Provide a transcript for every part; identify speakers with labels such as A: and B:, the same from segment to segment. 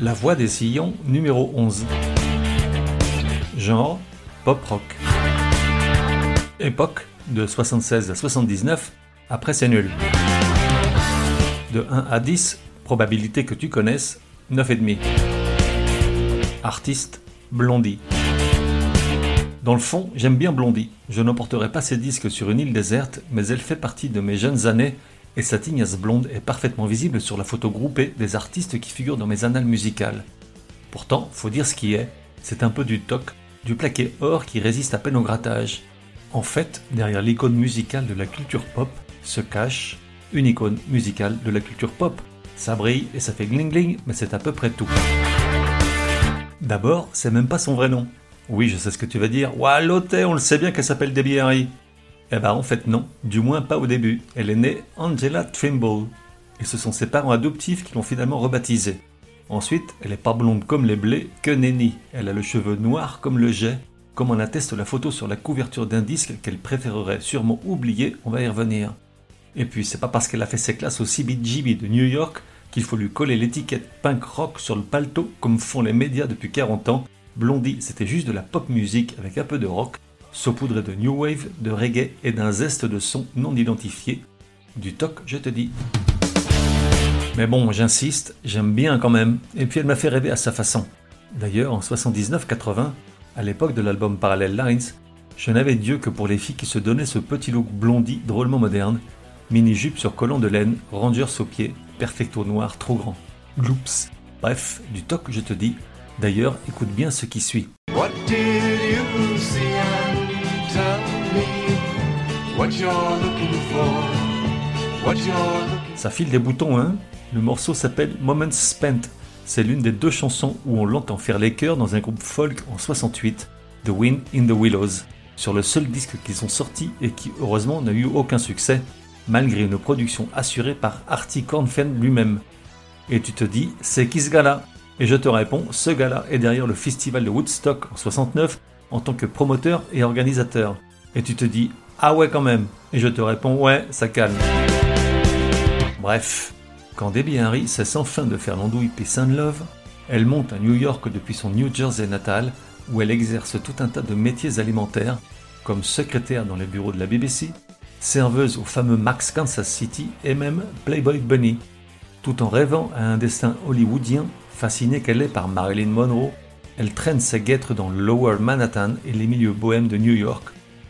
A: La voix des sillons numéro 11. Genre pop rock. Époque de 76 à 79, après c'est nul. De 1 à 10, probabilité que tu connaisses, 9,5. Artiste, Blondie. Dans le fond, j'aime bien Blondie. Je n'emporterai pas ses disques sur une île déserte, mais elle fait partie de mes jeunes années et sa tignasse blonde est parfaitement visible sur la photo groupée des artistes qui figurent dans mes annales musicales. Pourtant, faut dire ce qui est, c'est un peu du toc, du plaqué or qui résiste à peine au grattage. En fait, derrière l'icône musicale de la culture pop se cache une icône musicale de la culture pop. Ça brille et ça fait gling gling, mais c'est à peu près tout. D'abord, c'est même pas son vrai nom. Oui, je sais ce que tu vas dire. L'autre, on le sait bien qu'elle s'appelle Debbie Harry. Eh ben en fait non, du moins pas au début. Elle est née Angela Trimble. Et ce sont ses parents adoptifs qui l'ont finalement rebaptisée. Ensuite, elle est pas blonde comme les blés que nenni. Elle a le cheveu noir comme le jet, comme en atteste la photo sur la couverture d'un disque qu'elle préférerait sûrement oublier, on va y revenir. Et puis c'est pas parce qu'elle a fait ses classes au CBGB de New York qu'il faut lui coller l'étiquette punk rock sur le paletot comme font les médias depuis 40 ans. Blondie, c'était juste de la pop musique avec un peu de rock, saupoudré de new wave, de reggae et d'un zeste de son non identifié. Du toc, je te dis. Mais bon, j'insiste, j'aime bien quand même, et puis elle m'a fait rêver à sa façon. D'ailleurs, en 79-80, à l'époque de l'album Parallel Lines, je n'avais Dieu que pour les filles qui se donnaient ce petit look blondi drôlement moderne, mini-jupe sur collant de laine, rangers aux pieds, perfecto noir trop grand. Gloops. Bref, du toc je te dis. D'ailleurs, écoute bien ce qui suit. What did you see? Ça file des boutons, hein Le morceau s'appelle Moments Spent. C'est l'une des deux chansons où on l'entend faire les chœurs dans un groupe folk en 68, The Wind in the Willows, sur le seul disque qu'ils ont sorti et qui heureusement n'a eu aucun succès, malgré une production assurée par Artie Kornfen lui-même. Et tu te dis, c'est qui ce gars-là? Et je te réponds, ce gars-là est derrière le festival de Woodstock en 69 en tant que promoteur et organisateur. Et tu te dis, ah ouais quand même Et je te réponds, ouais, ça calme. Bref, quand Debbie Harry cesse enfin de faire l'andouille Peace and Love, elle monte à New York depuis son New Jersey natal où elle exerce tout un tas de métiers alimentaires comme secrétaire dans les bureaux de la BBC, serveuse au fameux Max Kansas City et même Playboy Bunny, tout en rêvant à un destin hollywoodien, fascinée qu'elle est par Marilyn Monroe, elle traîne ses guêtres dans Lower Manhattan et les milieux bohèmes de New York,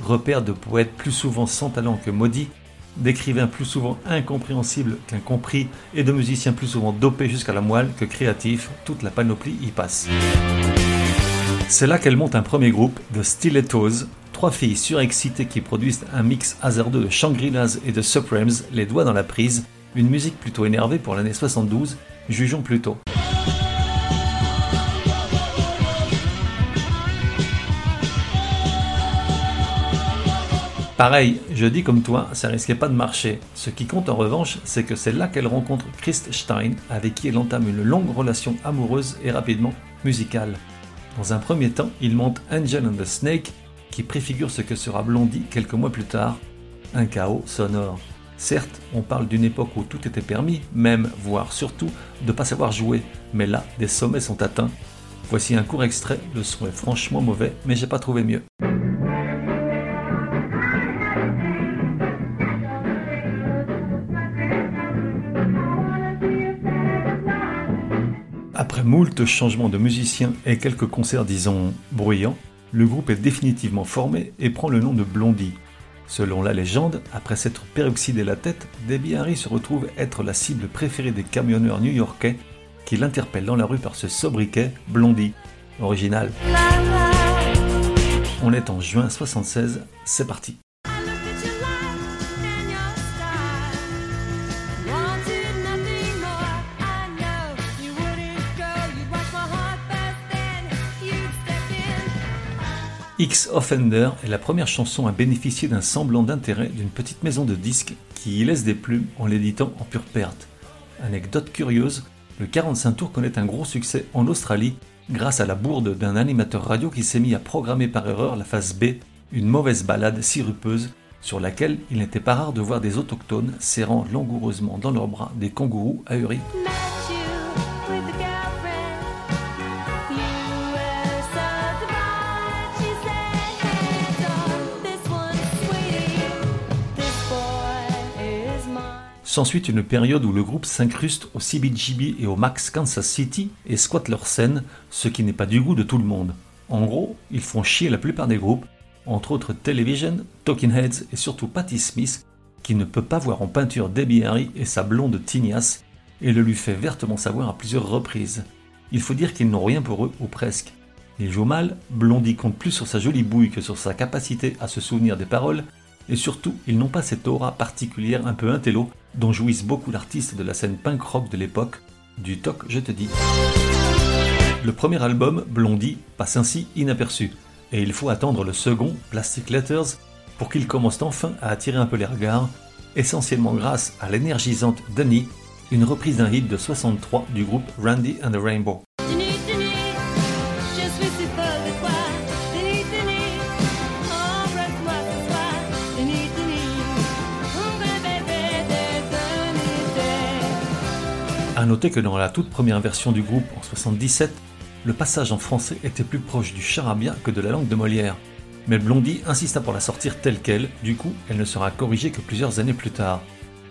A: repère de poètes plus souvent sans talent que maudits, d'écrivains plus souvent incompréhensibles qu'incompris et de musiciens plus souvent dopés jusqu'à la moelle que créatifs, toute la panoplie y passe. C'est là qu'elle monte un premier groupe, The Stilettos, trois filles surexcitées qui produisent un mix hasardeux de Shangri-Las et de Supremes, les doigts dans la prise, une musique plutôt énervée pour l'année 72, jugeons plutôt. Pareil, je dis comme toi, ça risquait pas de marcher. Ce qui compte en revanche, c'est que c'est là qu'elle rencontre Christ Stein, avec qui elle entame une longue relation amoureuse et rapidement musicale. Dans un premier temps, il monte Angel and the Snake, qui préfigure ce que sera Blondie quelques mois plus tard, un chaos sonore. Certes, on parle d'une époque où tout était permis, même, voire surtout, de ne pas savoir jouer, mais là, des sommets sont atteints. Voici un court extrait, le son est franchement mauvais, mais j'ai pas trouvé mieux. Moult changements de musiciens et quelques concerts, disons, bruyants, le groupe est définitivement formé et prend le nom de Blondie. Selon la légende, après s'être peroxydé la tête, Debbie Harry se retrouve être la cible préférée des camionneurs new-yorkais qui l'interpellent dans la rue par ce sobriquet Blondie. Original. On est en juin 76, c'est parti. X Offender est la première chanson à bénéficier d'un semblant d'intérêt d'une petite maison de disques qui y laisse des plumes en l'éditant en pure perte. Anecdote curieuse, le 45 tours connaît un gros succès en Australie grâce à la bourde d'un animateur radio qui s'est mis à programmer par erreur la phase B, une mauvaise balade sirupeuse sur laquelle il n'était pas rare de voir des autochtones serrant langoureusement dans leurs bras des kangourous ahuris. S'ensuit une période où le groupe s'incruste au CBGB et au Max Kansas City et squatte leur scène, ce qui n'est pas du goût de tout le monde. En gros, ils font chier la plupart des groupes, entre autres Television, Talking Heads et surtout Patti Smith, qui ne peut pas voir en peinture Debbie Harry et sa blonde tignasse, et le lui fait vertement savoir à plusieurs reprises. Il faut dire qu'ils n'ont rien pour eux, ou presque. Ils jouent mal, Blondie compte plus sur sa jolie bouille que sur sa capacité à se souvenir des paroles, et surtout, ils n'ont pas cette aura particulière un peu intello dont jouissent beaucoup d'artistes de la scène punk rock de l'époque, du toc je te dis. Le premier album, Blondie, passe ainsi inaperçu, et il faut attendre le second, Plastic Letters, pour qu'il commence enfin à attirer un peu les regards, essentiellement grâce à l'énergisante Denny, une reprise d'un hit de 63 du groupe Randy and the Rainbow. A noter que dans la toute première version du groupe en 77, le passage en français était plus proche du charabia que de la langue de Molière. Mais Blondie insista pour la sortir telle qu'elle, du coup, elle ne sera corrigée que plusieurs années plus tard.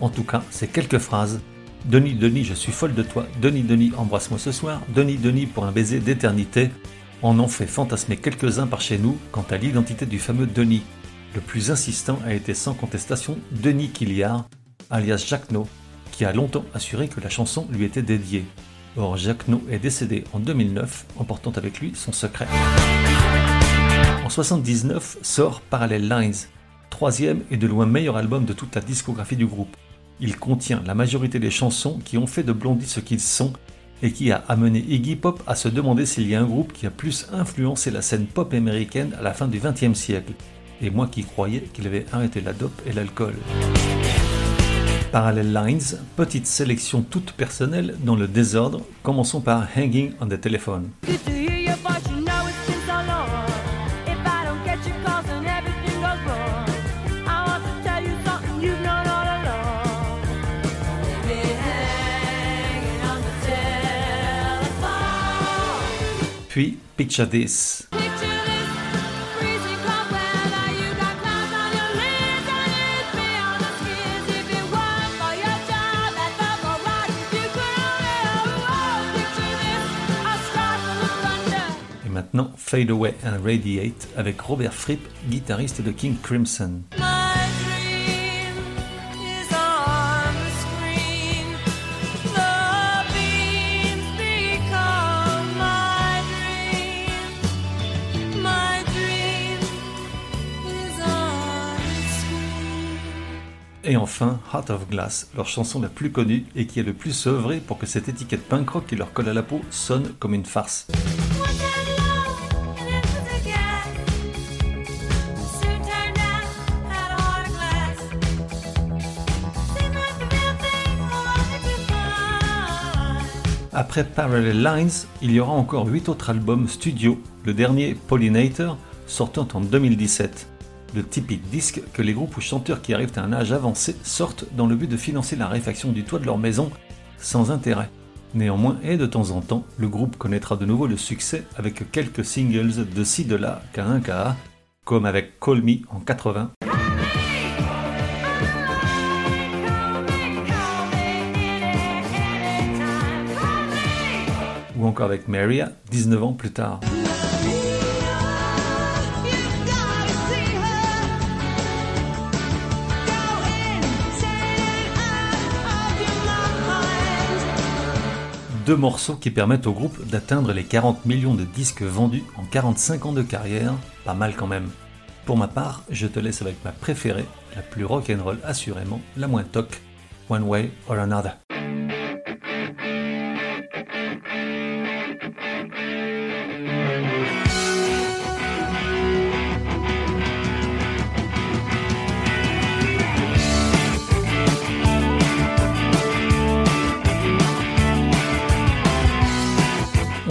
A: En tout cas, ces quelques phrases Denis, Denis, je suis folle de toi, Denis, Denis, embrasse-moi ce soir, Denis, Denis, pour un baiser d'éternité, en ont fait fantasmer quelques-uns par chez nous quant à l'identité du fameux Denis. Le plus insistant a été sans contestation Denis Quilliard, alias Jacques qui a longtemps assuré que la chanson lui était dédiée. Or, Jacques No est décédé en 2009, emportant avec lui son secret. En 79 sort Parallel Lines, troisième et de loin meilleur album de toute la discographie du groupe. Il contient la majorité des chansons qui ont fait de Blondie ce qu'ils sont et qui a amené Iggy Pop à se demander s'il y a un groupe qui a plus influencé la scène pop américaine à la fin du XXe siècle. Et moi qui croyais qu'il avait arrêté la dope et l'alcool. Parallel Lines, petite sélection toute personnelle dans le désordre. Commençons par Hanging on the Telephone. Puis Picture This. Fade Away and Radiate avec Robert Fripp, guitariste de King Crimson. Et enfin, Heart of Glass, leur chanson la plus connue et qui est le plus œuvrée pour que cette étiquette punk rock qui leur colle à la peau sonne comme une farce. Après Parallel Lines, il y aura encore 8 autres albums studio, le dernier Pollinator sortant en 2017. Le typique disque que les groupes ou chanteurs qui arrivent à un âge avancé sortent dans le but de financer la réfaction du toit de leur maison sans intérêt. Néanmoins, et de temps en temps, le groupe connaîtra de nouveau le succès avec quelques singles de ci de là qu'à un comme avec Call Me en 80 ou encore avec Maria 19 ans plus tard. Deux morceaux qui permettent au groupe d'atteindre les 40 millions de disques vendus en 45 ans de carrière, pas mal quand même. Pour ma part, je te laisse avec ma préférée, la plus rock'n'roll assurément, la moins toc, One Way or Another.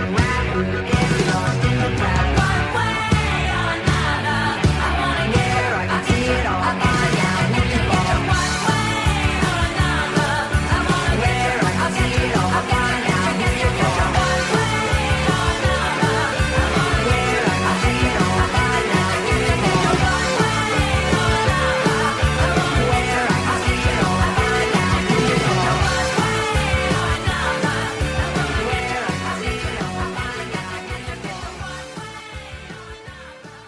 A: We.